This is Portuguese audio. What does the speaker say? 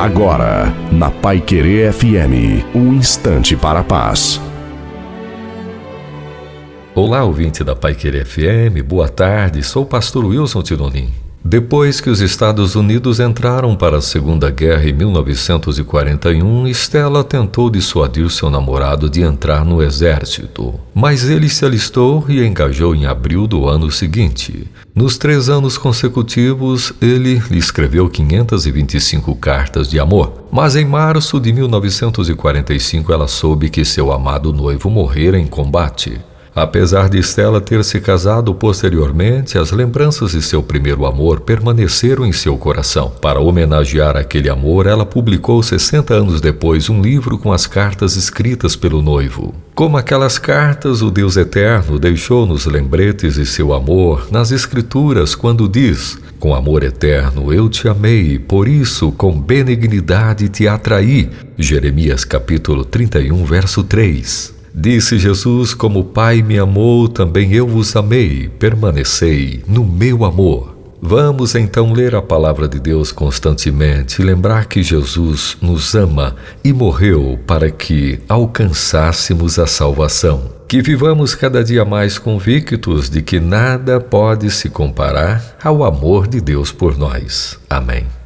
Agora, na Pai Querer FM, um instante para a paz. Olá, ouvinte da Pai Querer FM, boa tarde, sou o pastor Wilson Tironim. Depois que os Estados Unidos entraram para a Segunda Guerra em 1941, Stella tentou dissuadir seu namorado de entrar no exército, mas ele se alistou e engajou em abril do ano seguinte. Nos três anos consecutivos, ele lhe escreveu 525 cartas de amor, mas em março de 1945 ela soube que seu amado noivo morrera em combate. Apesar de Stella ter se casado posteriormente, as lembranças de seu primeiro amor permaneceram em seu coração. Para homenagear aquele amor, ela publicou 60 anos depois um livro com as cartas escritas pelo noivo. Como aquelas cartas, o Deus Eterno deixou nos lembretes de seu amor nas Escrituras quando diz: Com amor eterno eu te amei, por isso com benignidade te atraí. Jeremias capítulo 31, verso 3. Disse Jesus: Como o Pai me amou, também eu vos amei, permanecei no meu amor. Vamos então ler a palavra de Deus constantemente lembrar que Jesus nos ama e morreu para que alcançássemos a salvação. Que vivamos cada dia mais convictos de que nada pode se comparar ao amor de Deus por nós. Amém.